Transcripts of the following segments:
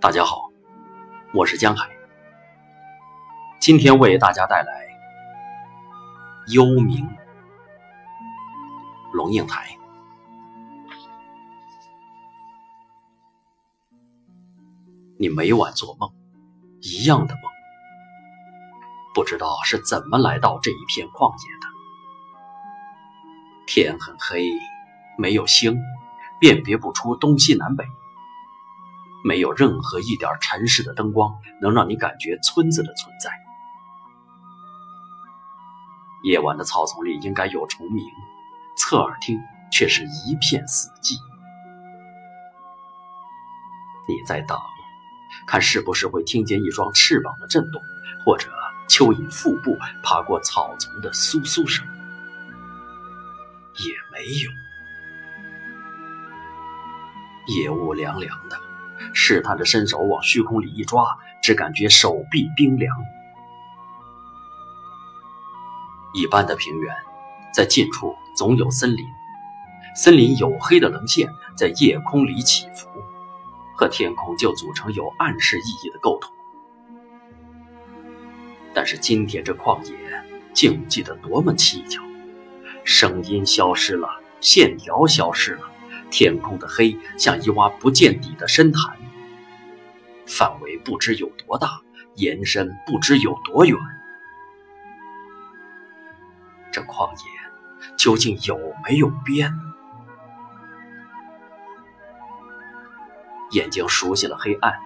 大家好，我是江海，今天为大家带来《幽冥》。龙应台，你每晚做梦，一样的梦，不知道是怎么来到这一片旷野的。天很黑，没有星，辨别不出东西南北。没有任何一点尘世的灯光能让你感觉村子的存在。夜晚的草丛里应该有虫鸣，侧耳听却是一片死寂。你在等，看是不是会听见一双翅膀的震动，或者蚯蚓腹部爬过草丛的簌簌声。也没有。夜雾凉凉的。试探着伸手往虚空里一抓，只感觉手臂冰凉。一般的平原，在近处总有森林，森林黝黑的棱线在夜空里起伏，和天空就组成有暗示意义的构图。但是今天这旷野静寂得多么蹊跷，声音消失了，线条消失了。天空的黑像一洼不见底的深潭，范围不知有多大，延伸不知有多远。这旷野究竟有没有边？眼睛熟悉了黑暗，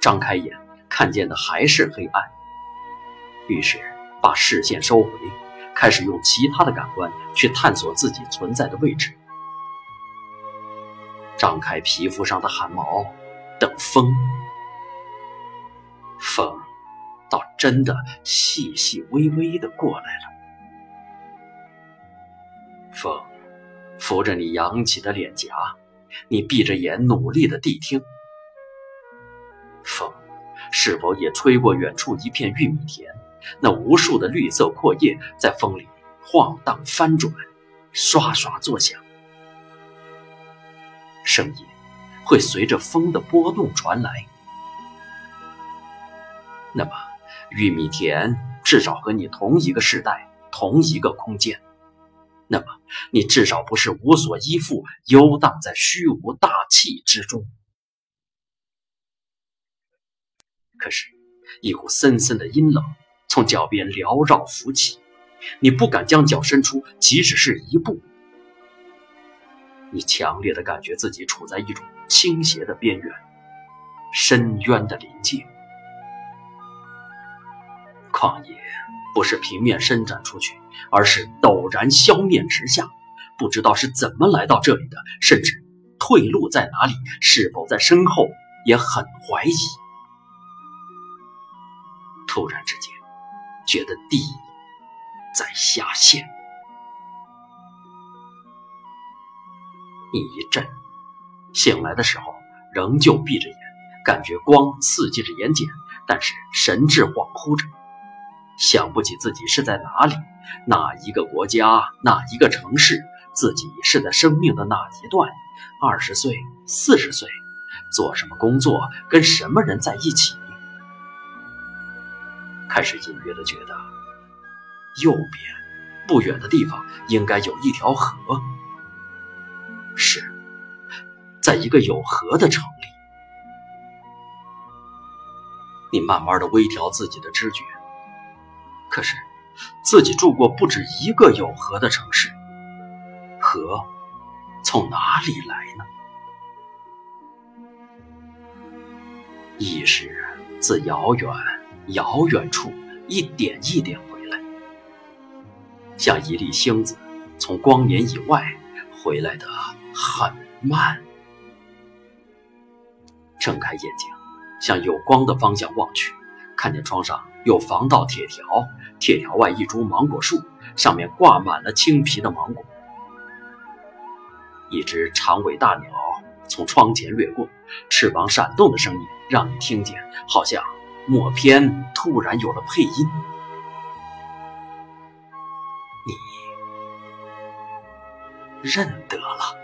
张开眼看见的还是黑暗。于是把视线收回，开始用其他的感官去探索自己存在的位置。张开皮肤上的汗毛，等风。风，倒真的细细微微的过来了。风，扶着你扬起的脸颊，你闭着眼努力的谛听。风，是否也吹过远处一片玉米田？那无数的绿色阔叶在风里晃荡翻转，刷刷作响。声音会随着风的波动传来。那么，玉米田至少和你同一个时代、同一个空间。那么，你至少不是无所依附、游荡在虚无大气之中。可是，一股森森的阴冷从脚边缭绕浮起，你不敢将脚伸出，即使是一步。你强烈的感觉自己处在一种倾斜的边缘，深渊的临界。旷野不是平面伸展出去，而是陡然消面直下。不知道是怎么来到这里的，甚至退路在哪里，是否在身后，也很怀疑。突然之间，觉得地在下陷。一震，醒来的时候仍旧闭着眼，感觉光刺激着眼睑，但是神志恍惚着，想不起自己是在哪里，哪一个国家，哪一个城市，自己是在生命的哪一段，二十岁、四十岁，做什么工作，跟什么人在一起，开始隐约的觉得，右边不远的地方应该有一条河。是，在一个有河的城里，你慢慢的微调自己的知觉。可是，自己住过不止一个有河的城市，河从哪里来呢？意识自遥远遥远处一点一点回来，像一粒星子从光年以外回来的。很慢，睁开眼睛，向有光的方向望去，看见窗上有防盗铁条，铁条外一株芒果树，上面挂满了青皮的芒果。一只长尾大鸟从窗前掠过，翅膀闪动的声音让你听见，好像默片突然有了配音。你认得了。